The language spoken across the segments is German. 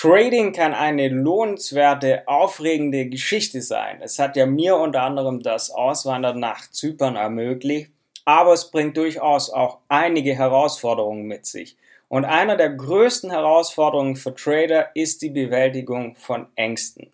Trading kann eine lohnenswerte, aufregende Geschichte sein. Es hat ja mir unter anderem das Auswandern nach Zypern ermöglicht, aber es bringt durchaus auch einige Herausforderungen mit sich. Und einer der größten Herausforderungen für Trader ist die Bewältigung von Ängsten.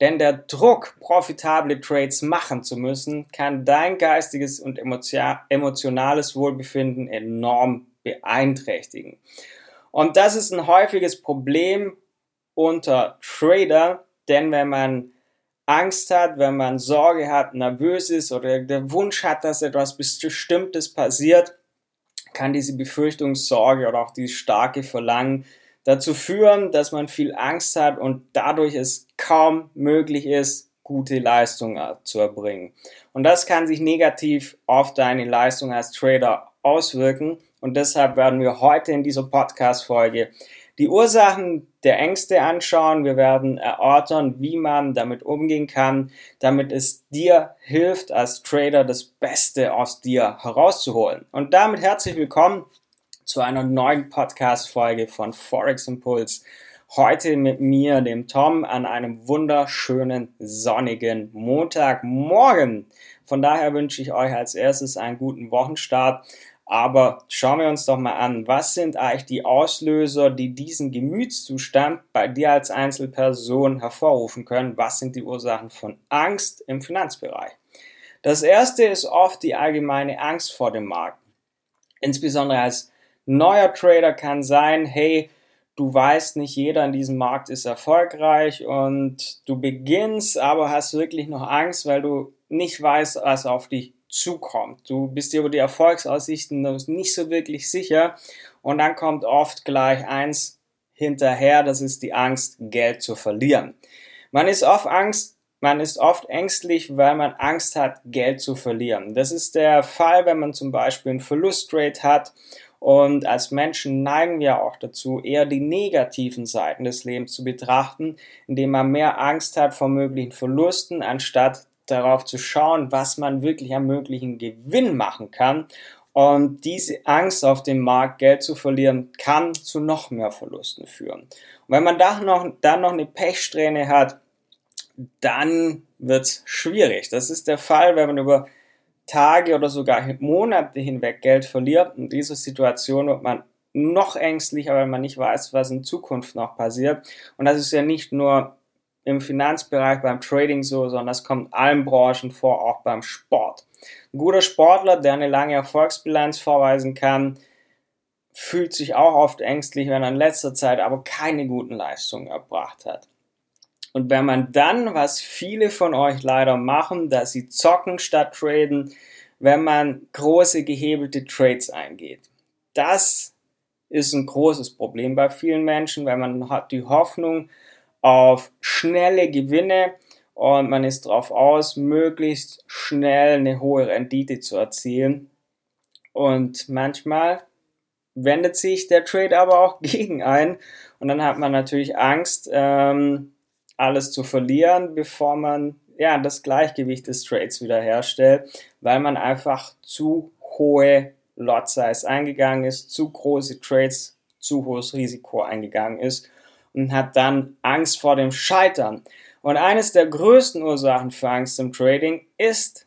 Denn der Druck, profitable Trades machen zu müssen, kann dein geistiges und emotionales Wohlbefinden enorm beeinträchtigen. Und das ist ein häufiges Problem unter Trader, denn wenn man Angst hat, wenn man Sorge hat, nervös ist oder der Wunsch hat, dass etwas Bestimmtes passiert, kann diese Befürchtungssorge oder auch dieses starke Verlangen dazu führen, dass man viel Angst hat und dadurch es kaum möglich ist, gute Leistungen zu erbringen. Und das kann sich negativ auf deine Leistung als Trader auswirken. Und deshalb werden wir heute in dieser Podcast-Folge die Ursachen der Ängste anschauen. Wir werden erörtern, wie man damit umgehen kann, damit es dir hilft, als Trader das Beste aus dir herauszuholen. Und damit herzlich willkommen zu einer neuen Podcast-Folge von Forex Impulse. Heute mit mir, dem Tom, an einem wunderschönen sonnigen Montagmorgen. Von daher wünsche ich euch als erstes einen guten Wochenstart. Aber schauen wir uns doch mal an, was sind eigentlich die Auslöser, die diesen Gemütszustand bei dir als Einzelperson hervorrufen können? Was sind die Ursachen von Angst im Finanzbereich? Das erste ist oft die allgemeine Angst vor dem Markt. Insbesondere als neuer Trader kann sein, hey, du weißt nicht, jeder in diesem Markt ist erfolgreich und du beginnst, aber hast wirklich noch Angst, weil du nicht weißt, was auf dich zukommt. Du bist dir über die Erfolgsaussichten nicht so wirklich sicher und dann kommt oft gleich eins hinterher, das ist die Angst, Geld zu verlieren. Man ist oft Angst, man ist oft ängstlich, weil man Angst hat, Geld zu verlieren. Das ist der Fall, wenn man zum Beispiel einen Verlustrate hat und als Menschen neigen wir auch dazu, eher die negativen Seiten des Lebens zu betrachten, indem man mehr Angst hat vor möglichen Verlusten, anstatt darauf zu schauen, was man wirklich am möglichen Gewinn machen kann. Und diese Angst auf dem Markt Geld zu verlieren, kann zu noch mehr Verlusten führen. Und wenn man da noch, dann noch eine Pechsträhne hat, dann wird es schwierig. Das ist der Fall, wenn man über Tage oder sogar Monate hinweg Geld verliert. In dieser Situation wird man noch ängstlicher, weil man nicht weiß, was in Zukunft noch passiert. Und das ist ja nicht nur im Finanzbereich, beim Trading so, sondern das kommt allen Branchen vor, auch beim Sport. Ein guter Sportler, der eine lange Erfolgsbilanz vorweisen kann, fühlt sich auch oft ängstlich, wenn er in letzter Zeit aber keine guten Leistungen erbracht hat. Und wenn man dann, was viele von euch leider machen, dass sie zocken statt traden, wenn man große gehebelte Trades eingeht. Das ist ein großes Problem bei vielen Menschen, weil man hat die Hoffnung, auf schnelle Gewinne und man ist darauf aus, möglichst schnell eine hohe Rendite zu erzielen. Und manchmal wendet sich der Trade aber auch gegen ein und dann hat man natürlich Angst, ähm, alles zu verlieren, bevor man ja das Gleichgewicht des Trades wiederherstellt, weil man einfach zu hohe Lot Size eingegangen ist, zu große Trades, zu hohes Risiko eingegangen ist und hat dann Angst vor dem Scheitern. Und eines der größten Ursachen für Angst im Trading ist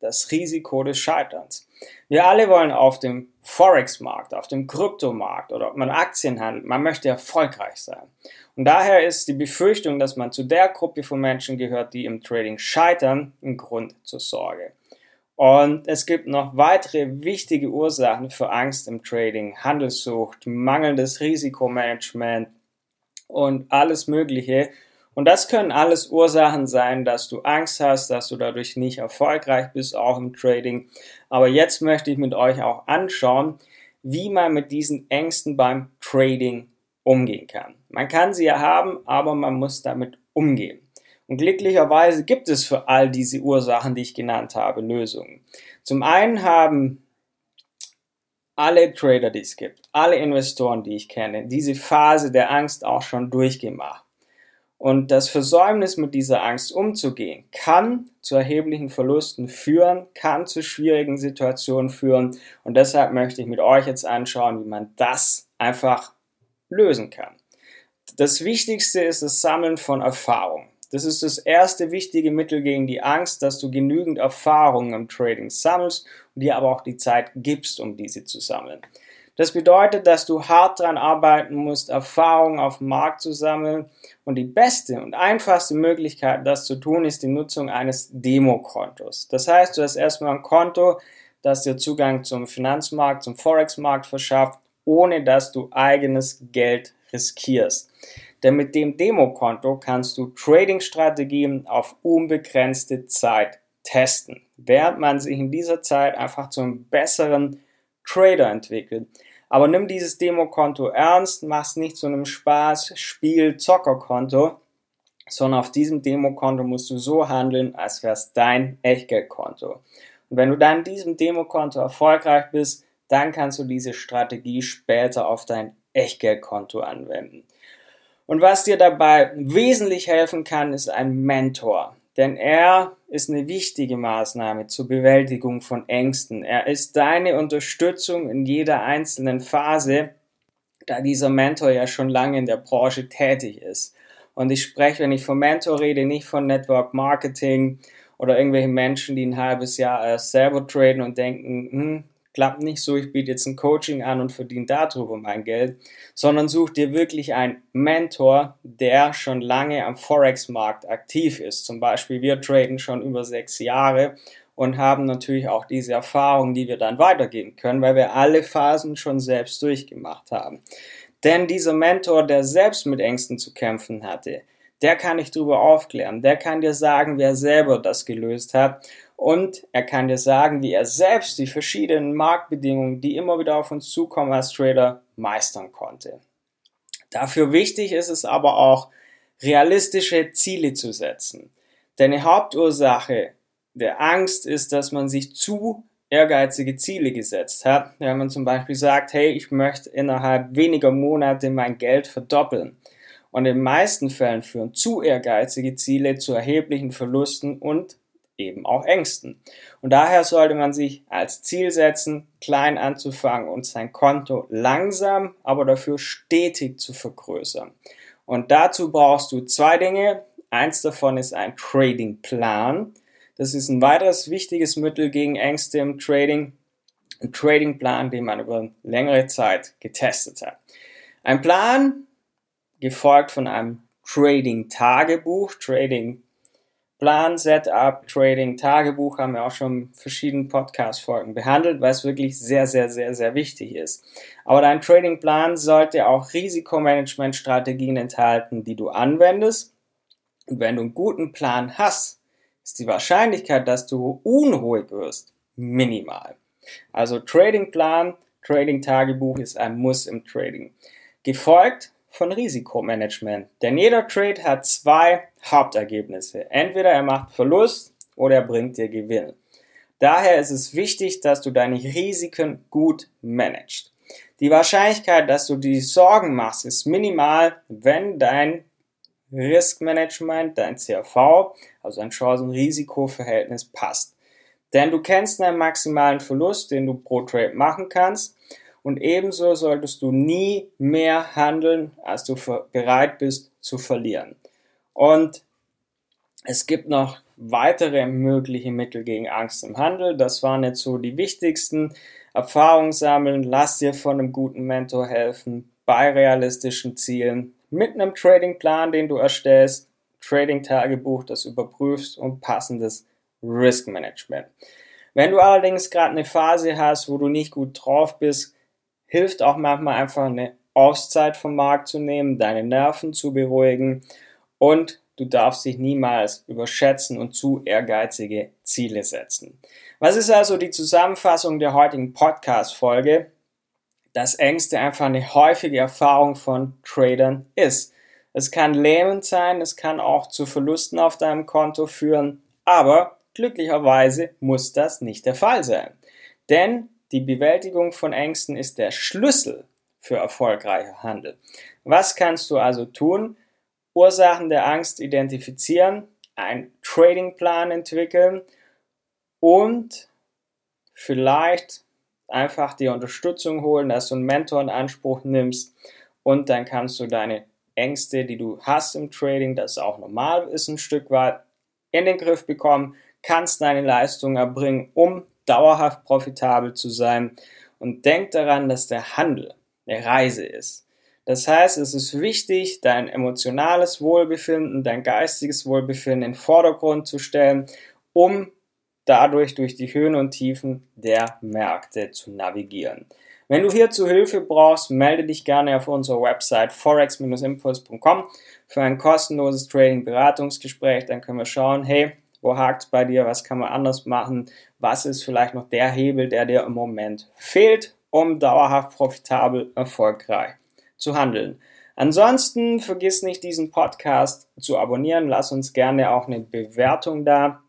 das Risiko des Scheiterns. Wir alle wollen auf dem Forex-Markt, auf dem Kryptomarkt oder ob man Aktien handelt, man möchte erfolgreich sein. Und daher ist die Befürchtung, dass man zu der Gruppe von Menschen gehört, die im Trading scheitern, ein Grund zur Sorge. Und es gibt noch weitere wichtige Ursachen für Angst im Trading, Handelssucht, mangelndes Risikomanagement, und alles Mögliche. Und das können alles Ursachen sein, dass du Angst hast, dass du dadurch nicht erfolgreich bist, auch im Trading. Aber jetzt möchte ich mit euch auch anschauen, wie man mit diesen Ängsten beim Trading umgehen kann. Man kann sie ja haben, aber man muss damit umgehen. Und glücklicherweise gibt es für all diese Ursachen, die ich genannt habe, Lösungen. Zum einen haben alle Trader, die es gibt, alle Investoren, die ich kenne, diese Phase der Angst auch schon durchgemacht. Und das Versäumnis mit dieser Angst umzugehen, kann zu erheblichen Verlusten führen, kann zu schwierigen Situationen führen. Und deshalb möchte ich mit euch jetzt anschauen, wie man das einfach lösen kann. Das Wichtigste ist das Sammeln von Erfahrung. Das ist das erste wichtige Mittel gegen die Angst, dass du genügend Erfahrung im Trading sammelst und dir aber auch die Zeit gibst, um diese zu sammeln. Das bedeutet, dass du hart daran arbeiten musst, Erfahrung auf dem Markt zu sammeln. Und die beste und einfachste Möglichkeit, das zu tun, ist die Nutzung eines Demokontos. Das heißt, du hast erstmal ein Konto, das dir Zugang zum Finanzmarkt, zum Forex-Markt verschafft, ohne dass du eigenes Geld riskierst. Denn mit dem Demokonto kannst du Trading-Strategien auf unbegrenzte Zeit testen, während man sich in dieser Zeit einfach zum besseren Trader entwickeln. Aber nimm dieses Demokonto ernst, mach's nicht zu einem Spaß, Spiel, Zockerkonto, sondern auf diesem Demokonto musst du so handeln, als wäre es dein Echtgeldkonto. Und wenn du dann in diesem Demokonto erfolgreich bist, dann kannst du diese Strategie später auf dein Echtgeldkonto anwenden. Und was dir dabei wesentlich helfen kann, ist ein Mentor. Denn er ist eine wichtige Maßnahme zur Bewältigung von Ängsten. Er ist deine Unterstützung in jeder einzelnen Phase, da dieser Mentor ja schon lange in der Branche tätig ist. Und ich spreche, wenn ich vom Mentor rede, nicht von Network Marketing oder irgendwelchen Menschen, die ein halbes Jahr erst selber traden und denken, hm, klappt nicht so, ich biete jetzt ein Coaching an und verdiene darüber mein Geld, sondern such dir wirklich einen Mentor, der schon lange am Forex-Markt aktiv ist. Zum Beispiel, wir traden schon über sechs Jahre und haben natürlich auch diese Erfahrung, die wir dann weitergeben können, weil wir alle Phasen schon selbst durchgemacht haben. Denn dieser Mentor, der selbst mit Ängsten zu kämpfen hatte, der kann dich darüber aufklären, der kann dir sagen, wer selber das gelöst hat und er kann dir sagen, wie er selbst die verschiedenen Marktbedingungen, die immer wieder auf uns zukommen als Trader, meistern konnte. Dafür wichtig ist es aber auch, realistische Ziele zu setzen. Denn die Hauptursache der Angst ist, dass man sich zu ehrgeizige Ziele gesetzt hat. Wenn man zum Beispiel sagt, hey, ich möchte innerhalb weniger Monate mein Geld verdoppeln. Und in den meisten Fällen führen zu ehrgeizige Ziele zu erheblichen Verlusten und eben auch Ängsten. Und daher sollte man sich als Ziel setzen, klein anzufangen und sein Konto langsam, aber dafür stetig zu vergrößern. Und dazu brauchst du zwei Dinge. Eins davon ist ein Trading-Plan. Das ist ein weiteres wichtiges Mittel gegen Ängste im Trading. Ein Trading-Plan, den man über längere Zeit getestet hat. Ein Plan, gefolgt von einem Trading-Tagebuch. Trading Plan, Setup, Trading, Tagebuch haben wir auch schon verschiedene Podcast-Folgen behandelt, weil es wirklich sehr, sehr, sehr, sehr wichtig ist. Aber dein Trading-Plan sollte auch Risikomanagement-Strategien enthalten, die du anwendest. Und wenn du einen guten Plan hast, ist die Wahrscheinlichkeit, dass du unruhig wirst, minimal. Also Trading-Plan, Trading-Tagebuch ist ein Muss im Trading. Gefolgt von Risikomanagement. Denn jeder Trade hat zwei Hauptergebnisse. Entweder er macht Verlust oder er bringt dir Gewinn. Daher ist es wichtig, dass du deine Risiken gut managst. Die Wahrscheinlichkeit, dass du die Sorgen machst, ist minimal, wenn dein Riskmanagement, dein CRV, also ein Chancen-Risiko-Verhältnis passt. Denn du kennst deinen maximalen Verlust, den du pro Trade machen kannst und ebenso solltest du nie mehr handeln, als du bereit bist zu verlieren. Und es gibt noch weitere mögliche Mittel gegen Angst im Handel. Das waren jetzt so die wichtigsten. Erfahrung sammeln, lass dir von einem guten Mentor helfen, bei realistischen Zielen, mit einem Tradingplan, den du erstellst, Trading-Tagebuch, das überprüfst und passendes Risk Management. Wenn du allerdings gerade eine Phase hast, wo du nicht gut drauf bist, hilft auch manchmal einfach eine Auszeit vom Markt zu nehmen, deine Nerven zu beruhigen und du darfst dich niemals überschätzen und zu ehrgeizige Ziele setzen. Was ist also die Zusammenfassung der heutigen Podcast-Folge? Dass Ängste einfach eine häufige Erfahrung von Tradern ist. Es kann lähmend sein, es kann auch zu Verlusten auf deinem Konto führen, aber glücklicherweise muss das nicht der Fall sein. Denn die Bewältigung von Ängsten ist der Schlüssel für erfolgreicher Handel. Was kannst du also tun? Ursachen der Angst identifizieren, einen Tradingplan entwickeln und vielleicht einfach die Unterstützung holen, dass du einen Mentor in Anspruch nimmst und dann kannst du deine Ängste, die du hast im Trading, das auch normal ist ein Stück weit, in den Griff bekommen, kannst deine Leistung erbringen, um dauerhaft profitabel zu sein. Und denk daran, dass der Handel eine Reise ist. Das heißt, es ist wichtig, dein emotionales Wohlbefinden, dein geistiges Wohlbefinden in den Vordergrund zu stellen, um dadurch durch die Höhen und Tiefen der Märkte zu navigieren. Wenn du hierzu Hilfe brauchst, melde dich gerne auf unserer Website forex-impuls.com für ein kostenloses Trading-Beratungsgespräch. Dann können wir schauen, hey, wo hakt es bei dir? Was kann man anders machen? Was ist vielleicht noch der Hebel, der dir im Moment fehlt, um dauerhaft profitabel erfolgreich zu handeln? Ansonsten vergiss nicht, diesen Podcast zu abonnieren. Lass uns gerne auch eine Bewertung da.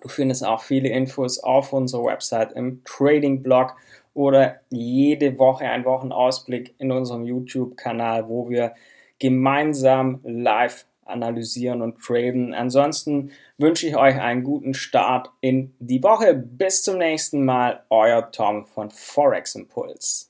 Du findest auch viele Infos auf unserer Website im Trading-Blog oder jede Woche einen Wochenausblick in unserem YouTube-Kanal, wo wir gemeinsam live analysieren und traden. Ansonsten wünsche ich euch einen guten Start in die Woche. Bis zum nächsten Mal, euer Tom von Forex Impulse.